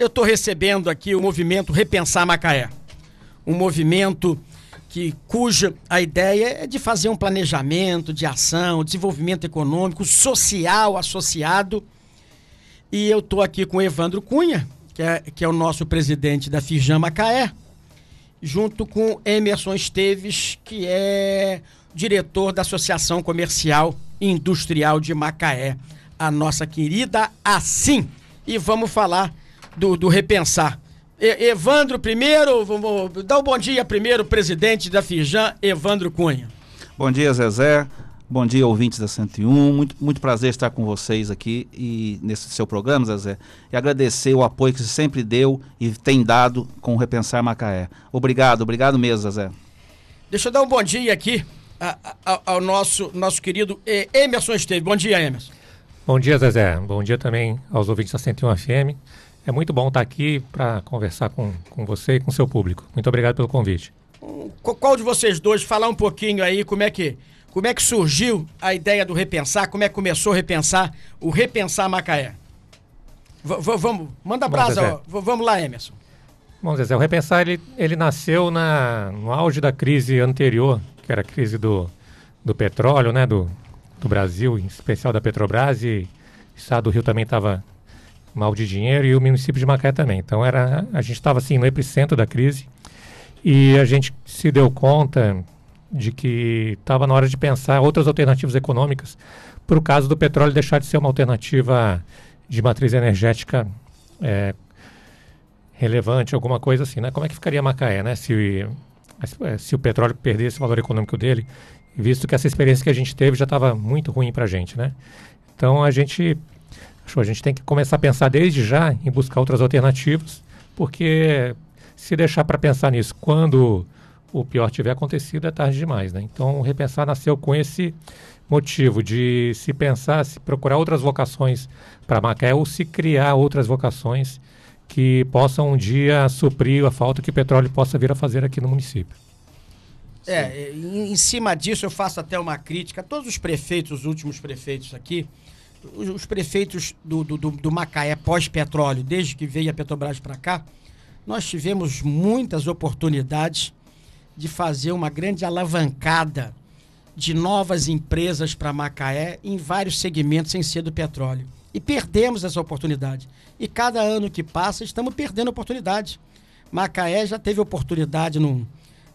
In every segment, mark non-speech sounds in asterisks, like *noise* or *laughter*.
eu estou recebendo aqui o movimento Repensar Macaé. Um movimento que, cuja a ideia é de fazer um planejamento de ação, desenvolvimento econômico, social associado. E eu estou aqui com o Evandro Cunha, que é, que é o nosso presidente da Firjan Macaé, junto com Emerson Esteves, que é diretor da Associação Comercial e Industrial de Macaé, a nossa querida Assim. E vamos falar do, do repensar. E, Evandro primeiro, vamos dar um bom dia primeiro, presidente da Fijan, Evandro Cunha. Bom dia, Zezé. Bom dia, ouvintes da 101. Muito, muito prazer estar com vocês aqui e nesse seu programa, Zezé. E agradecer o apoio que você sempre deu e tem dado com o Repensar Macaé. Obrigado, obrigado mesmo, Zezé. Deixa eu dar um bom dia aqui ao, ao nosso, nosso querido Emerson Esteves. Bom dia, Emerson. Bom dia, Zezé. Bom dia também aos ouvintes da 101 FM. É muito bom estar aqui para conversar com, com você e com seu público. Muito obrigado pelo convite. Qual de vocês dois falar um pouquinho aí como é que como é que surgiu a ideia do repensar? Como é que começou a repensar o repensar Macaé? V vamos, manda brasa, vamos lá, Emerson. Bom, Zezé, o repensar ele, ele nasceu na, no auge da crise anterior, que era a crise do, do petróleo, né, do, do Brasil, em especial da Petrobras, e o estado do Rio também estava mal de dinheiro e o município de Macaé também. Então era, a gente estava assim no epicentro da crise e a gente se deu conta de que estava na hora de pensar outras alternativas econômicas para o caso do petróleo deixar de ser uma alternativa de matriz energética é, relevante, alguma coisa assim, né? Como é que ficaria Macaé, né? Se, se o petróleo perdesse o valor econômico dele, visto que essa experiência que a gente teve já estava muito ruim para a gente, né? Então a gente a gente tem que começar a pensar desde já em buscar outras alternativas, porque se deixar para pensar nisso quando o pior tiver acontecido é tarde demais, né? Então, Repensar nasceu com esse motivo de se pensar, se procurar outras vocações para Macaé ou se criar outras vocações que possam um dia suprir a falta que o petróleo possa vir a fazer aqui no município. É, em, em cima disso eu faço até uma crítica todos os prefeitos, os últimos prefeitos aqui, os prefeitos do, do, do Macaé pós-petróleo, desde que veio a Petrobras para cá, nós tivemos muitas oportunidades de fazer uma grande alavancada de novas empresas para Macaé em vários segmentos sem ser do petróleo. E perdemos essa oportunidade. E cada ano que passa, estamos perdendo oportunidade. Macaé já teve oportunidade no,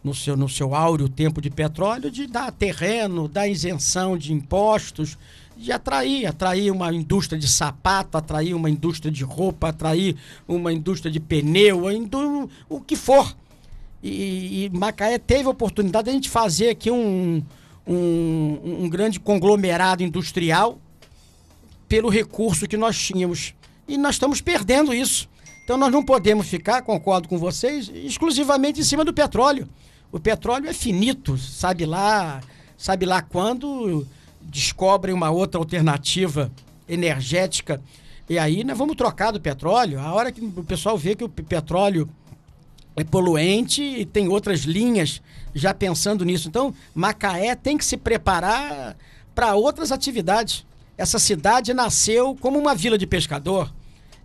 no, seu, no seu áureo tempo de petróleo de dar terreno, dar isenção de impostos, de atrair, atrair uma indústria de sapato, atrair uma indústria de roupa, atrair uma indústria de pneu, o que for. E, e, Macaé teve a oportunidade de a gente fazer aqui um, um, um grande conglomerado industrial pelo recurso que nós tínhamos. E nós estamos perdendo isso. Então nós não podemos ficar, concordo com vocês, exclusivamente em cima do petróleo. O petróleo é finito, sabe lá, sabe lá quando descobrem uma outra alternativa energética. E aí nós vamos trocar do petróleo. A hora que o pessoal vê que o petróleo é poluente e tem outras linhas já pensando nisso. Então, Macaé tem que se preparar para outras atividades. Essa cidade nasceu como uma vila de pescador.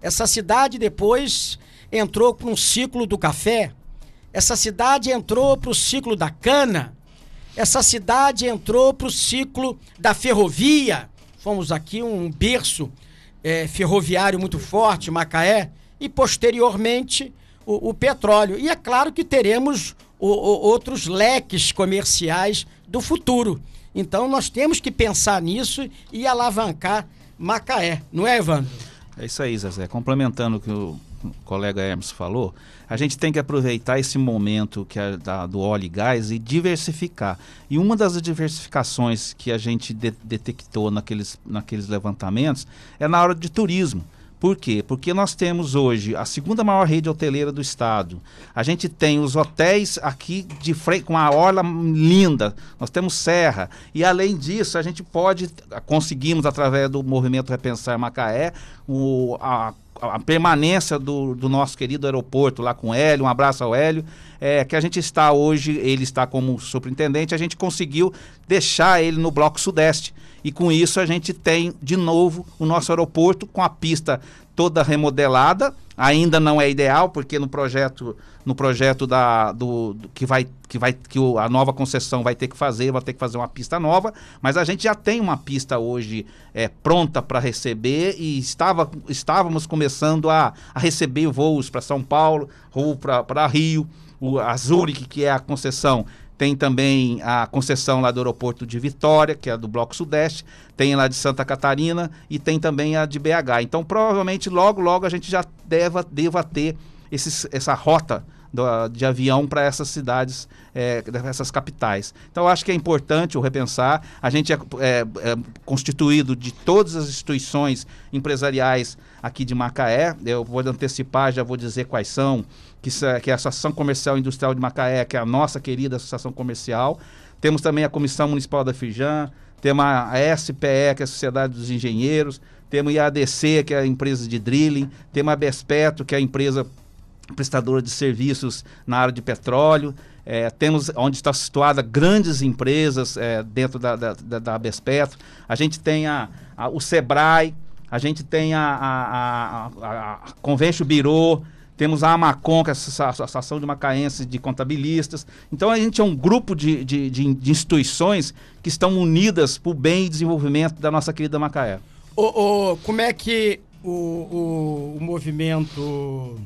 Essa cidade depois entrou para um ciclo do café. Essa cidade entrou para o ciclo da cana essa cidade entrou para o ciclo da ferrovia. Fomos aqui um berço é, ferroviário muito forte, Macaé, e posteriormente o, o petróleo. E é claro que teremos o, o, outros leques comerciais do futuro. Então nós temos que pensar nisso e alavancar Macaé, não é, Evandro? É isso aí, Zezé. Complementando o que o colega Hermes falou, a gente tem que aproveitar esse momento que é da, do óleo e gás e diversificar. E uma das diversificações que a gente de, detectou naqueles, naqueles levantamentos é na hora de turismo. Por quê? Porque nós temos hoje a segunda maior rede hoteleira do estado. A gente tem os hotéis aqui de frente, com a orla linda. Nós temos serra. E além disso, a gente pode, conseguimos através do movimento Repensar Macaé, o, a a permanência do, do, nosso querido aeroporto lá com o Hélio, um abraço ao Hélio, é, que a gente está hoje, ele está como superintendente, a gente conseguiu deixar ele no Bloco Sudeste. E com isso a gente tem de novo o nosso aeroporto com a pista toda remodelada. Ainda não é ideal, porque no projeto, no projeto da, do, do que vai que vai que o, a nova concessão vai ter que fazer, vai ter que fazer uma pista nova, mas a gente já tem uma pista hoje é, pronta para receber e estava, estávamos começando a, a receber voos para São Paulo, ou para Rio, o, a Zurich, que é a concessão tem também a concessão lá do aeroporto de Vitória, que é do Bloco Sudeste, tem lá de Santa Catarina e tem também a de BH. Então, provavelmente, logo, logo a gente já deva, deva ter esses, essa rota do, de avião para essas cidades, é, essas capitais. Então, acho que é importante o repensar. A gente é, é, é, constituído de todas as instituições empresariais aqui de Macaé. Eu vou antecipar, já vou dizer quais são que, que é a Associação Comercial e Industrial de Macaé, que é a nossa querida Associação Comercial. Temos também a Comissão Municipal da Fijan, temos a SPE, que é a Sociedade dos Engenheiros, temos a IADC, que é a empresa de drilling, temos a Bespeto, que é a empresa prestadora de serviços na área de petróleo. É, temos onde está situada grandes empresas é, dentro da, da, da, Bespeto. A gente tem a, a, o Sebrae, a gente tem a, a, a, a Convention temos a Amacon, que é a Associação de Macaenses de Contabilistas. Então a gente é um grupo de, de, de, instituições que estão unidas para o bem e desenvolvimento da nossa querida Macaé. O, o, como é que o, o, o movimento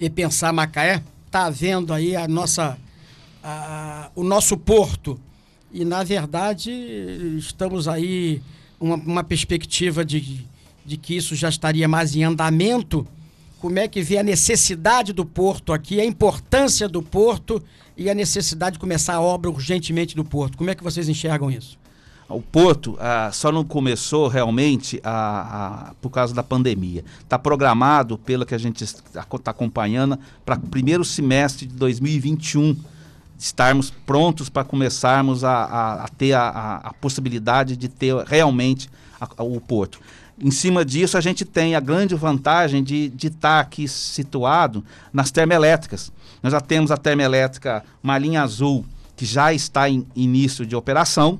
Repensar Macaé está vendo aí a nossa, a, o nosso porto? E, na verdade, estamos aí uma, uma perspectiva de, de que isso já estaria mais em andamento como é que vê a necessidade do porto aqui, a importância do porto e a necessidade de começar a obra urgentemente do porto. Como é que vocês enxergam isso? O porto ah, só não começou realmente a, a, por causa da pandemia. Está programado, pelo que a gente está acompanhando, para o primeiro semestre de 2021 estarmos prontos para começarmos a, a, a ter a, possibilidade de ter realmente o porto. Em cima disso, a gente tem a grande vantagem de estar tá aqui situado nas termoelétricas. Nós já temos a termoelétrica Malinha Azul, que já está em início de operação,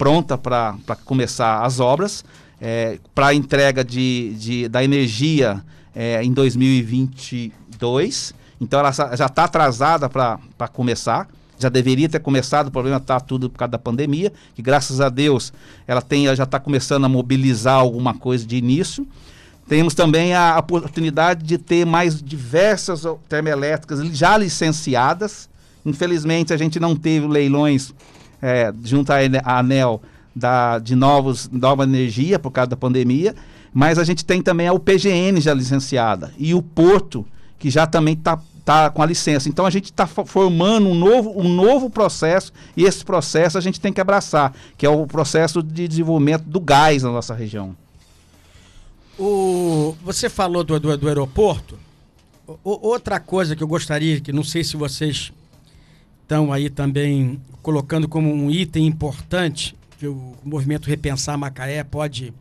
pronta para começar as obras, é, para a entrega de, de, da energia é, em 2022. Então, ela já está atrasada para começar já deveria ter começado, o problema está tudo por causa da pandemia, que graças a Deus ela tem, ela já está começando a mobilizar alguma coisa de início. Temos também a oportunidade de ter mais diversas termoelétricas já licenciadas. Infelizmente, a gente não teve leilões é, junto à ANEL da, de novos, nova energia por causa da pandemia, mas a gente tem também a UPGN já licenciada e o Porto, que já também está tá com a licença. Então a gente está formando um novo, um novo processo e esse processo a gente tem que abraçar, que é o processo de desenvolvimento do gás na nossa região. O, você falou do, do, do aeroporto. O, outra coisa que eu gostaria, que não sei se vocês estão aí também colocando como um item importante, que o movimento Repensar Macaé pode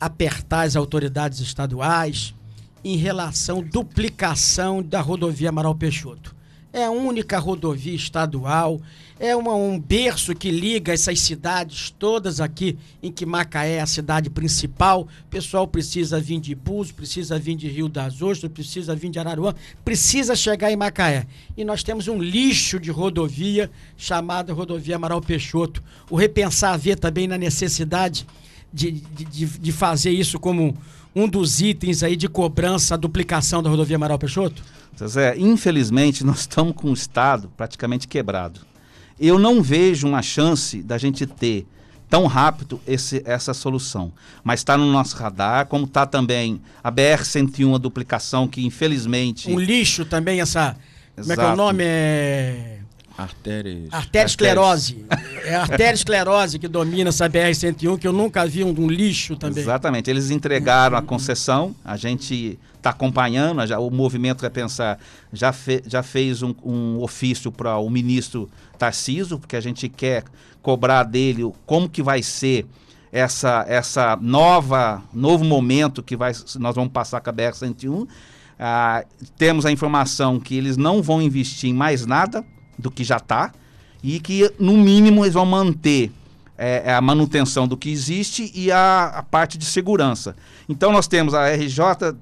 apertar as autoridades estaduais, em relação à duplicação da rodovia Amaral Peixoto. É a única rodovia estadual, é uma, um berço que liga essas cidades todas aqui, em que Macaé é a cidade principal. O pessoal precisa vir de Búzios, precisa vir de Rio das Ostras, precisa vir de Araruã, precisa chegar em Macaé. E nós temos um lixo de rodovia chamada Rodovia Amaral Peixoto. O Repensar vê também na necessidade de, de, de fazer isso como um dos itens aí de cobrança, a duplicação da rodovia Amaral Peixoto? Zé, infelizmente nós estamos com o Estado praticamente quebrado. Eu não vejo uma chance da gente ter tão rápido esse, essa solução. Mas está no nosso radar, como está também a BR-101, a duplicação, que infelizmente... Um lixo também, essa... Exato. Como é que é o nome? É... Artérias. Arteriosclerose. É a arteriosclerose que domina essa BR-101, que eu nunca vi um, um, lixo também. Exatamente. Eles entregaram a concessão, a gente está acompanhando, já, o movimento vai pensar, já, fe, já fez um, um ofício para o ministro Tarciso, porque a gente quer cobrar dele como que vai ser essa, essa nova, novo momento que vai, nós vamos passar com a BR-101 Ah, temos a informação que eles não vão investir em mais nada do que já está e que, no mínimo, eles vão manter é, é, a manutenção do que existe e a, a, parte de segurança. Então nós temos a RJ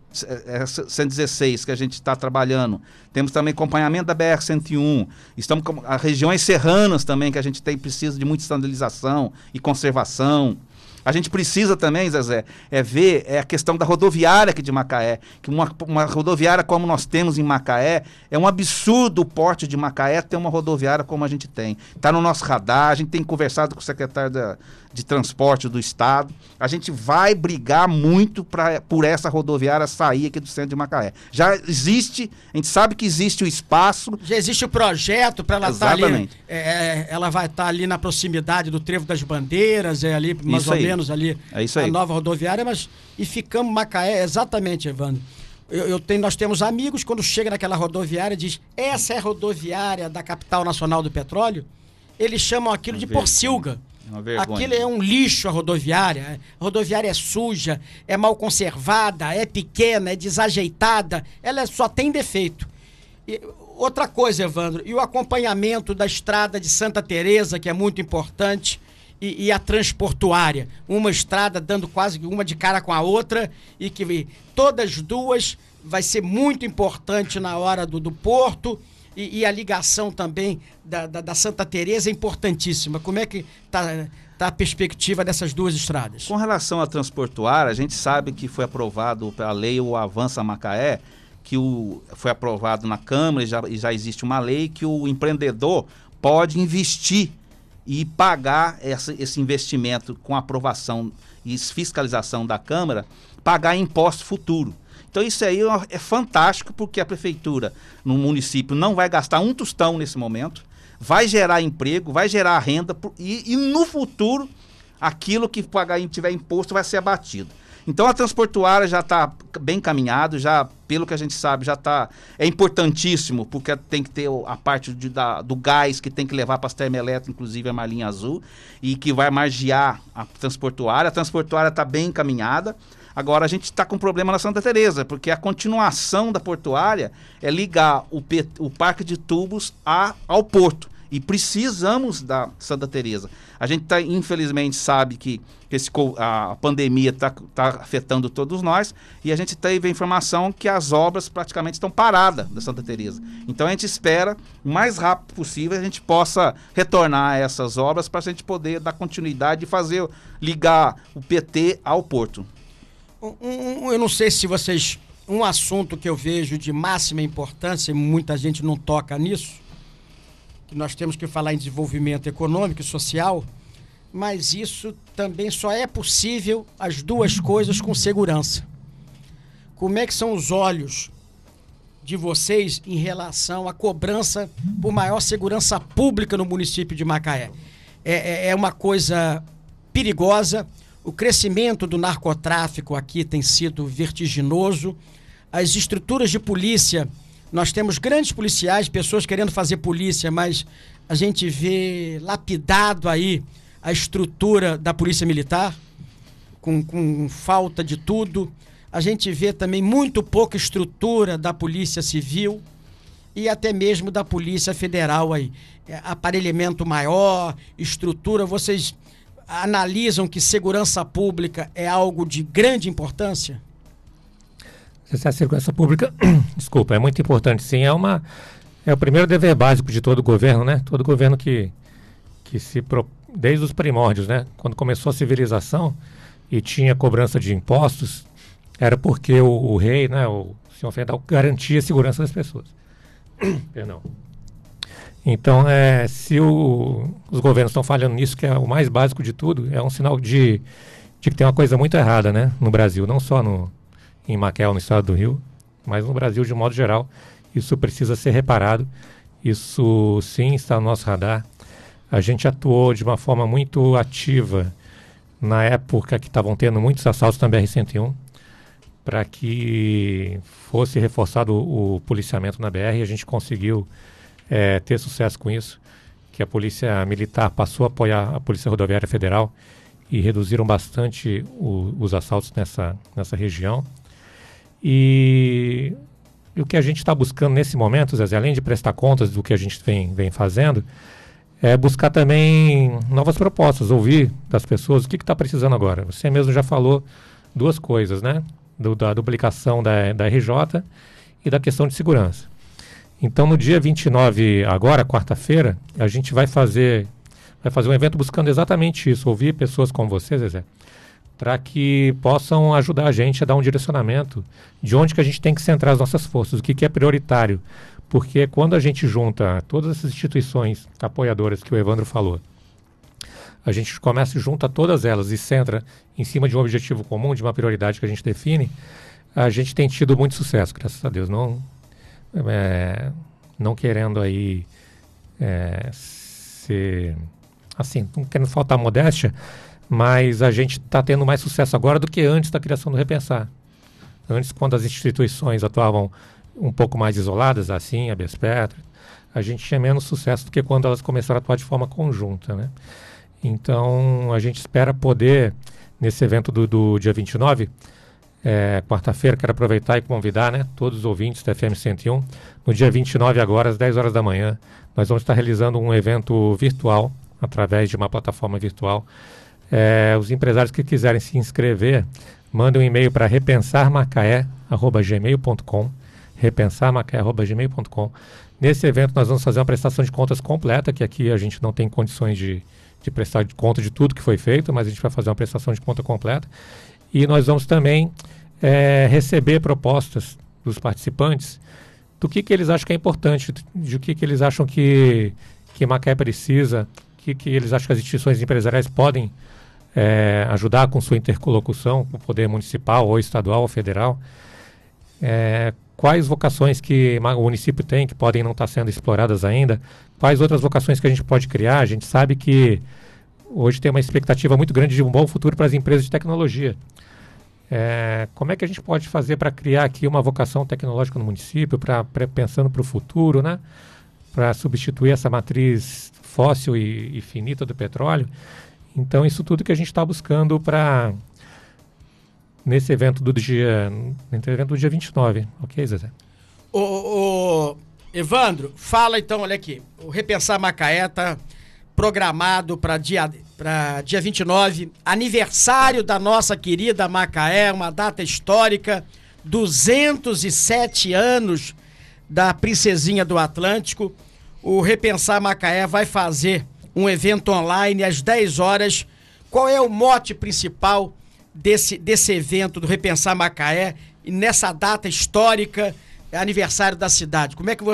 116 é, que a gente está trabalhando, temos também acompanhamento da BR 101, estamos com as regiões serranas também que a gente tem precisa de muita estandalização e conservação. A gente precisa também, Zezé, é ver é a questão da rodoviária aqui de Macaé. Que uma, uma rodoviária como nós temos em Macaé, é um absurdo o porte de Macaé ter uma rodoviária como a gente tem. Está no nosso radar, a gente tem conversado com o secretário da, de transporte do estado. A gente vai brigar muito pra, por essa rodoviária sair aqui do centro de Macaé. Já existe, a gente sabe que existe o espaço. Já existe o projeto para ela estar tá ali. É, é, ela vai estar tá ali na proximidade do Trevo das Bandeiras, é ali mais isso ou aí. menos ali é isso aí. a nova rodoviária, mas e ficamos Macaé, exatamente, Evandro. Eu, eu tenho, nós temos amigos, quando chega naquela rodoviária, diz, essa é a rodoviária da capital nacional do petróleo, eles chamam aquilo de Porcilga. Aquilo é um lixo a rodoviária. A rodoviária é suja, é mal conservada, é pequena, é desajeitada. Ela só tem defeito. E, outra coisa, Evandro, e o acompanhamento da estrada de Santa Teresa, que é muito importante, e, e, a transportuária. Uma estrada dando quase uma de cara com a outra, e que todas duas vai ser muito importante na hora do, do porto e, e a ligação também da, da, da, Santa Teresa é importantíssima. Como é que está tá a perspectiva dessas duas estradas? Com relação à transportuária, a gente sabe que foi aprovado pela lei o Avança Macaé, que o, foi aprovado na Câmara e já, já existe uma lei que o empreendedor pode investir e pagar essa, esse investimento com aprovação e fiscalização da Câmara, pagar imposto futuro. Então isso aí é fantástico porque a prefeitura no município não vai gastar um tostão nesse momento, vai gerar emprego, vai gerar renda e, e no futuro aquilo que pagar tiver imposto vai ser abatido. Então a transportuária já está bem caminhado, já pelo que a gente sabe já está é importantíssimo porque tem que ter a parte de, da, do gás que tem que levar para as termoelétricas, inclusive a Marlinha Azul e que vai margear a transportuária. A transportuária está bem encaminhada. Agora a gente está com um problema na Santa Teresa, porque a continuação da portuária é ligar o, o parque de tubos a, ao porto. E precisamos da Santa Teresa. A gente tá, infelizmente sabe que, esse, a pandemia está tá afetando todos nós e a gente teve a informação que as obras praticamente estão paradas da Santa Teresa. Então a gente espera o mais rápido possível a gente possa retornar a essas obras para a gente poder dar continuidade e fazer ligar o PT ao porto. Um, um, eu não sei se vocês. Um assunto que eu vejo de máxima importância, e muita gente não toca nisso, que nós temos que falar em desenvolvimento econômico e social, mas isso também só é possível as duas coisas com segurança. Como é que são os olhos de vocês em relação à cobrança por maior segurança pública no município de Macaé? É, é, é uma coisa perigosa, o crescimento do narcotráfico aqui tem sido vertiginoso. As estruturas de polícia, nós temos grandes policiais, pessoas querendo fazer polícia, mas a gente vê lapidado aí a estrutura da polícia militar, com, com falta de tudo. A gente vê também muito pouca estrutura da polícia civil e até mesmo da polícia federal aí. É, aparelhamento maior, estrutura, vocês analisam que segurança pública é algo de grande importância? A segurança pública, *clears throat* desculpa, é muito importante sim. É, uma, é o primeiro dever básico de todo governo, né? Todo governo que, que se. Desde os primórdios, né? Quando começou a civilização e tinha cobrança de impostos, era porque o, o rei, né? O senhor federal garantia a segurança das pessoas. *clears throat* Perdão. Então, é, se o, os governos estão falhando nisso, que é o mais básico de tudo, é um sinal de, de que tem uma coisa muito errada né, no Brasil, não só no, em Maquel, no estado do Rio, mas no Brasil de modo geral. Isso precisa ser reparado. Isso sim está no nosso radar. A gente atuou de uma forma muito ativa na época que estavam tendo muitos assaltos na BR-101 para que fosse reforçado o, o policiamento na BR. A gente conseguiu é, ter sucesso com isso, que a Polícia Militar passou a apoiar a Polícia Rodoviária Federal e reduziram bastante o, os assaltos nessa, nessa região. E E o que a gente está buscando nesse momento, Zé, além de prestar contas do que a gente vem, vem fazendo, é buscar também novas propostas, ouvir das pessoas o que está precisando agora. Você mesmo já falou duas coisas, né? Do, da duplicação da, da RJ e da questão de segurança. Então, no dia 29, agora, quarta-feira, a gente vai fazer, vai fazer um evento buscando exatamente isso, ouvir pessoas como você, Zezé, para que possam ajudar a gente a dar um direcionamento de onde que a gente tem que centrar as nossas forças, o que, que é prioritário. Porque quando a gente junta todas essas instituições apoiadoras que o Evandro falou, a gente começa junta todas elas e centra em cima de um objetivo comum, de uma prioridade que a gente define, a gente tem tido muito sucesso, graças a Deus. Não, é, não querendo aí é, ser assim, não querendo faltar modéstia, mas a gente está tendo mais sucesso agora do que antes da criação do Repensar. Antes, quando as instituições atuavam um pouco mais isoladas, assim, a Bespetro, a gente tinha menos sucesso do que quando elas começaram a atuar de forma conjunta, né? Então, a gente espera poder, nesse evento do, do dia 29, é, quarta-feira, quero aproveitar e convidar né, todos os ouvintes da FM 101. No dia 29, agora, às 10 horas da manhã, nós vamos estar realizando um evento virtual, através de uma plataforma virtual. É, os empresários que quiserem se inscrever, mandem um e-mail para repensarmacaé.gmail.com repensarmacaé.gmail.com Nesse evento nós vamos fazer uma prestação de contas completa, que aqui a gente não tem condições de, de prestar de conta de tudo que foi feito, mas a gente vai fazer uma prestação de conta completa. E nós vamos também é, receber propostas dos participantes do que, que eles acham que é importante, de que, que eles acham que, que Macaé precisa, o que, que eles acham que as instituições empresariais podem é, ajudar com sua interlocução com o poder municipal ou estadual ou federal. É, quais vocações que o município tem que podem não estar sendo exploradas ainda, quais outras vocações que a gente pode criar. A gente sabe que hoje tem uma expectativa muito grande de um bom futuro para as empresas de tecnologia. É, como é que a gente pode fazer para criar aqui uma vocação tecnológica no município, pra pensando para o futuro, né? para substituir essa matriz fóssil e, e, finita do petróleo? Então, isso tudo que a gente está buscando para nesse evento do dia, nesse evento do dia 29, ok, Zezé? O, o, Evandro, fala então, olha aqui, o Repensar Macaé está programado para dia para dia 29, aniversário da nossa querida Macaé, uma data histórica, 207 anos da Princesinha do Atlântico. O Repensar Macaé vai fazer um evento online às 10 horas. Qual é o mote principal desse, desse evento do Repensar Macaé nessa data histórica, aniversário da cidade? Como é que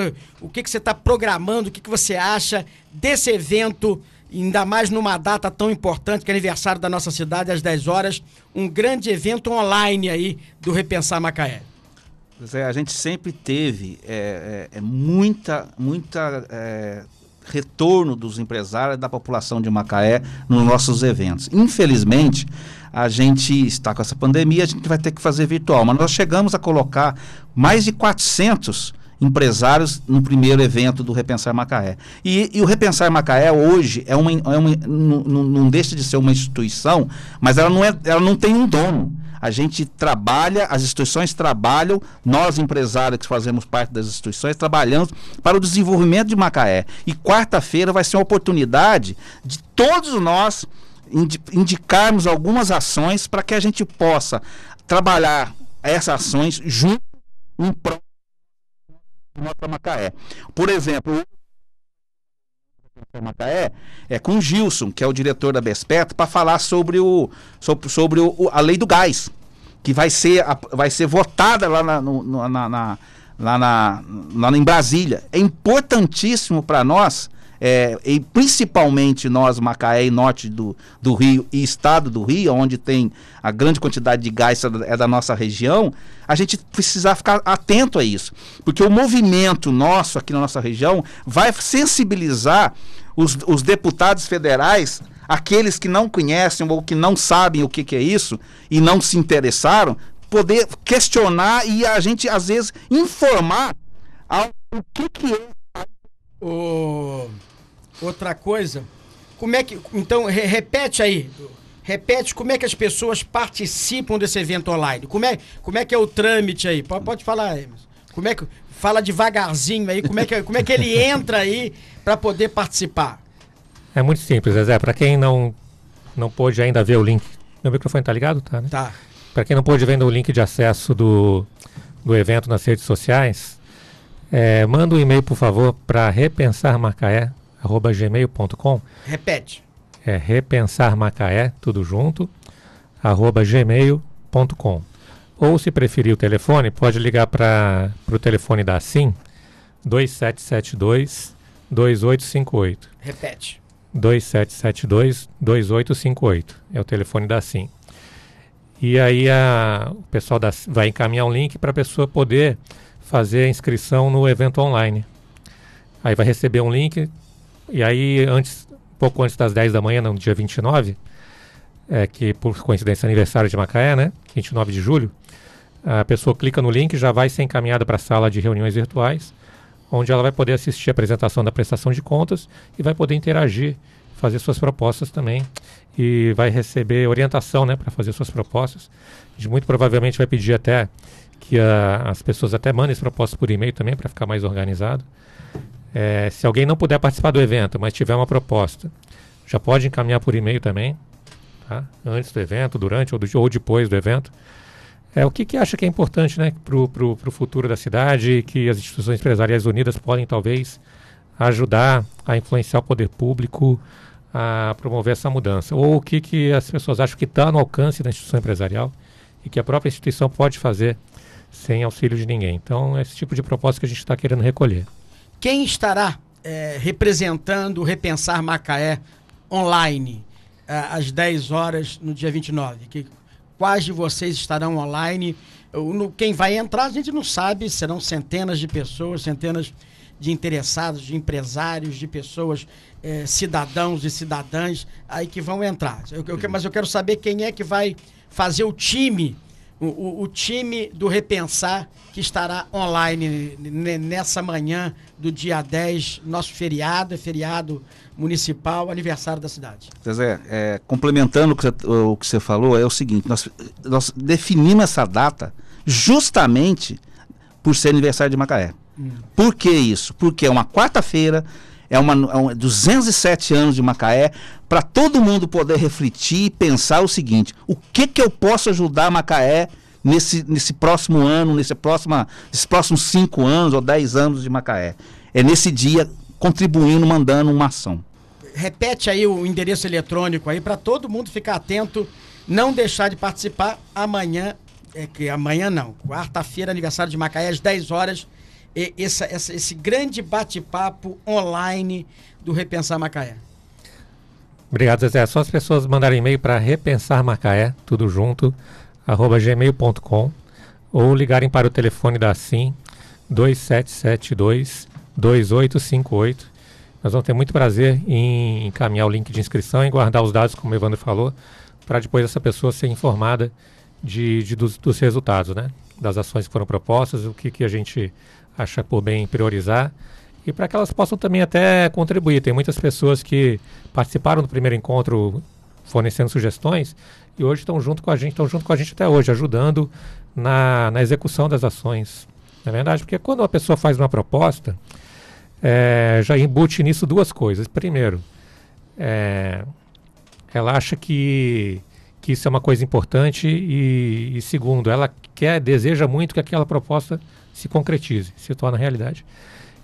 o que, que você está programando? O que, que você acha desse evento? ainda mais numa data tão importante que é aniversário da nossa cidade, às 10 horas, um grande evento online aí do Repensar Macaé. Zé, a gente sempre teve é, é, é muita, muita é, retorno dos empresários da população de Macaé nos nossos eventos. Infelizmente, a gente está com essa pandemia, a gente vai ter que fazer virtual, mas nós chegamos a colocar mais de 400 empresários no primeiro evento do Repensar Macaé. E, e o Repensar Macaé hoje é uma, é uma não, não deixa de ser uma instituição, mas ela não, é, ela não tem um dono. A gente trabalha, as instituições trabalham, nós empresários que fazemos parte das instituições, trabalhamos para o desenvolvimento de Macaé. E quarta-feira vai ser uma oportunidade de todos nós indicarmos algumas ações para que a gente possa trabalhar essas ações junto em prol para Macaé. Por exemplo, Macaé é com o Gilson, que é o diretor da Bespet, para falar sobre, o, sobre, sobre o, a lei do gás, que vai ser, vai ser votada lá na, no, na, na, lá, na, lá em Brasília. É importantíssimo para nós é, e principalmente nós, Macaé e norte do, do Rio e estado do Rio, onde tem a grande quantidade de gás é da nossa região, a gente precisa ficar atento a isso. Porque o movimento nosso aqui na nossa região vai sensibilizar os, os deputados federais, aqueles que não conhecem ou que não sabem o que, que é isso e não se interessaram, poder questionar e a gente, às vezes, informar ao, o que, que é. O... Outra coisa, como é que. Então, re repete aí. Repete como é que as pessoas participam desse evento online. Como é, como é que é o trâmite aí? Pode, pode falar, Emerson. Como é que fala devagarzinho aí, como é que, como é que ele *laughs* entra aí para poder participar? É muito simples, Zé. Para quem não não pôde ainda ver o link, meu microfone tá ligado, tá? Né? Tá. Para quem não pôde ver o link de acesso do, do evento nas redes sociais, é, manda um e-mail, por favor, para repensarmacaé@gmail.com. Repete. É repensarmacaé, tudo junto, arroba gmail.com. Ou, se preferir o telefone, pode ligar para o telefone da SIM, 2772 2858. Repete. 2772 2858. É o telefone da SIM. E aí a, o pessoal da, vai encaminhar um link para a pessoa poder fazer a inscrição no evento online. Aí vai receber um link, e aí antes, pouco antes das 10 da manhã, no dia 29, é, que por coincidência é aniversário de Macaé, né? 29 de julho, a pessoa clica no link já vai ser encaminhada para a sala de reuniões virtuais, onde ela vai poder assistir a apresentação da prestação de contas e vai poder interagir, fazer suas propostas também e vai receber orientação né, para fazer suas propostas. Gente muito provavelmente vai pedir até que a, as pessoas até mandem as propostas por e-mail também para ficar mais organizado. É, se alguém não puder participar do evento, mas tiver uma proposta, já pode encaminhar por e-mail também, tá? antes do evento, durante ou, do, ou depois do evento. É, o que, que acha que é importante né, para o futuro da cidade, que as instituições empresariais unidas podem talvez ajudar a influenciar o poder público a promover essa mudança? Ou o que, que as pessoas acham que está no alcance da instituição empresarial e que a própria instituição pode fazer sem auxílio de ninguém? Então, é esse tipo de proposta que a gente está querendo recolher. Quem estará é, representando o Repensar Macaé online é, às 10 horas no dia 29? Que, quais de vocês estarão online? Quem vai entrar, a gente não sabe, serão centenas de pessoas, centenas de interessados, de empresários, de pessoas, é, cidadãos e cidadãs aí que vão entrar. Eu, eu, mas eu quero saber quem é que vai fazer o time, o, o, time do Repensar que estará online nessa manhã do dia 10, nosso feriado, é feriado municipal, aniversário da cidade. Zé, é, complementando o que, você, o que você falou, é o seguinte, nós, nós definimos essa data justamente por ser aniversário de Macaé. Hum. Por que isso? Porque é uma quarta-feira, é uma, é uma 207 anos de Macaé, para todo mundo poder refletir e pensar o seguinte: o que que eu posso ajudar Macaé nesse, nesse próximo ano, nesse próxima, nesses próximos cinco anos ou dez anos de Macaé. É nesse dia contribuindo, mandando uma ação. Repete aí o endereço eletrônico aí para todo mundo ficar atento, não deixar de participar amanhã, é que amanhã não, quarta-feira, aniversário de Macaé, às 10 horas, essa, essa, esse grande bate-papo online do Repensar Macaé. Obrigado, Zé. Só as pessoas mandarem e-mail para Repensar Macaé, tudo junto, arroba gmail.com ou ligarem para o telefone da SIM 2772 2858. Nós vamos ter muito prazer em encaminhar o link de inscrição e guardar os dados, como o Evandro falou, para depois essa pessoa ser informada de, de dos, dos, resultados, né? das ações que foram propostas, o que, que a gente acha por bem priorizar e para que elas possam também até contribuir. Tem muitas pessoas que participaram do primeiro encontro fornecendo sugestões e hoje estão junto com a gente, estão junto com a gente até hoje, ajudando na, na execução das ações. Não é verdade? Porque quando uma pessoa faz uma proposta, é, já embute nisso duas coisas. Primeiro, é, ela acha que, que isso é uma coisa importante e, e, segundo, ela quer, deseja muito que aquela proposta se concretize, se torne realidade.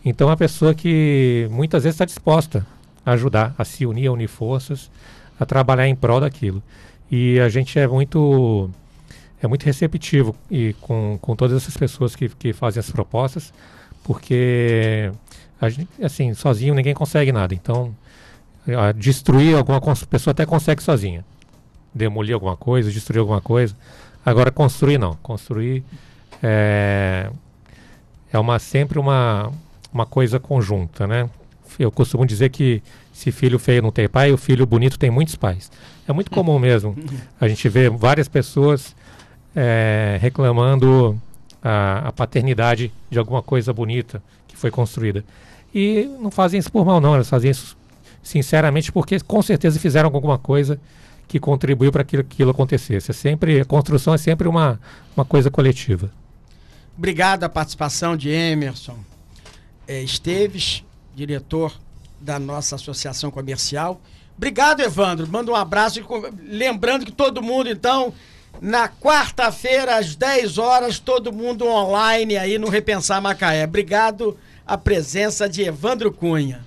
Então, a pessoa que muitas vezes está disposta a ajudar, a se unir, a unir forças, a trabalhar em prol daquilo. E a gente é muito é muito receptivo e com, com todas essas pessoas que, que fazem as propostas, porque gente, assim, sozinho ninguém consegue nada. Então, destruir alguma pessoa até consegue sozinha. Demolir alguma coisa, destruir alguma coisa. Agora construir não. Construir é, é uma sempre uma, uma coisa conjunta, né? Eu costumo dizer que se filho feio não tem pai, o filho bonito tem muitos pais. É muito comum *laughs* mesmo. A gente vê várias pessoas é, reclamando a, a, paternidade de alguma coisa bonita que foi construída. E não fazem isso por mal, não. Elas fazem isso sinceramente porque com certeza fizeram alguma coisa que contribuiu para que aquilo acontecesse. É sempre, a construção é sempre uma, uma coisa coletiva. Obrigado a participação de Emerson é, Esteves, diretor da nossa associação comercial. Obrigado, Evandro. Manda um abraço. Lembrando que todo mundo, então, na quarta-feira, às 10 horas, todo mundo online aí no Repensar Macaé. Obrigado a presença de Evandro Cunha.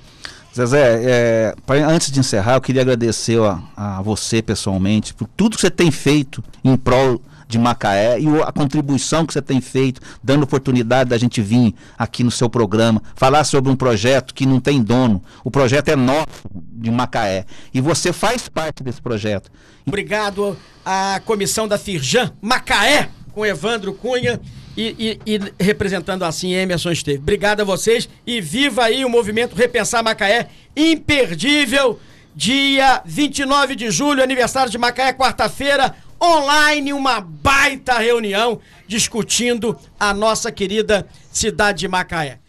Zezé, é, pra, antes de encerrar, eu queria agradecer a, a, você pessoalmente por tudo que você tem feito em prol de Macaé e a contribuição que você tem feito, dando oportunidade da gente vir aqui no seu programa, falar sobre um projeto que não tem dono. O projeto é nosso de Macaé. E você faz parte desse projeto. Obrigado à comissão da Firjan Macaé, com Evandro Cunha. E, e, e, representando assim Emerson Esteve. Obrigado a vocês e viva aí o movimento Repensar Macaé, imperdível, dia 29 de julho, aniversário de Macaé, quarta-feira, online, uma baita reunião discutindo a nossa querida cidade de Macaé.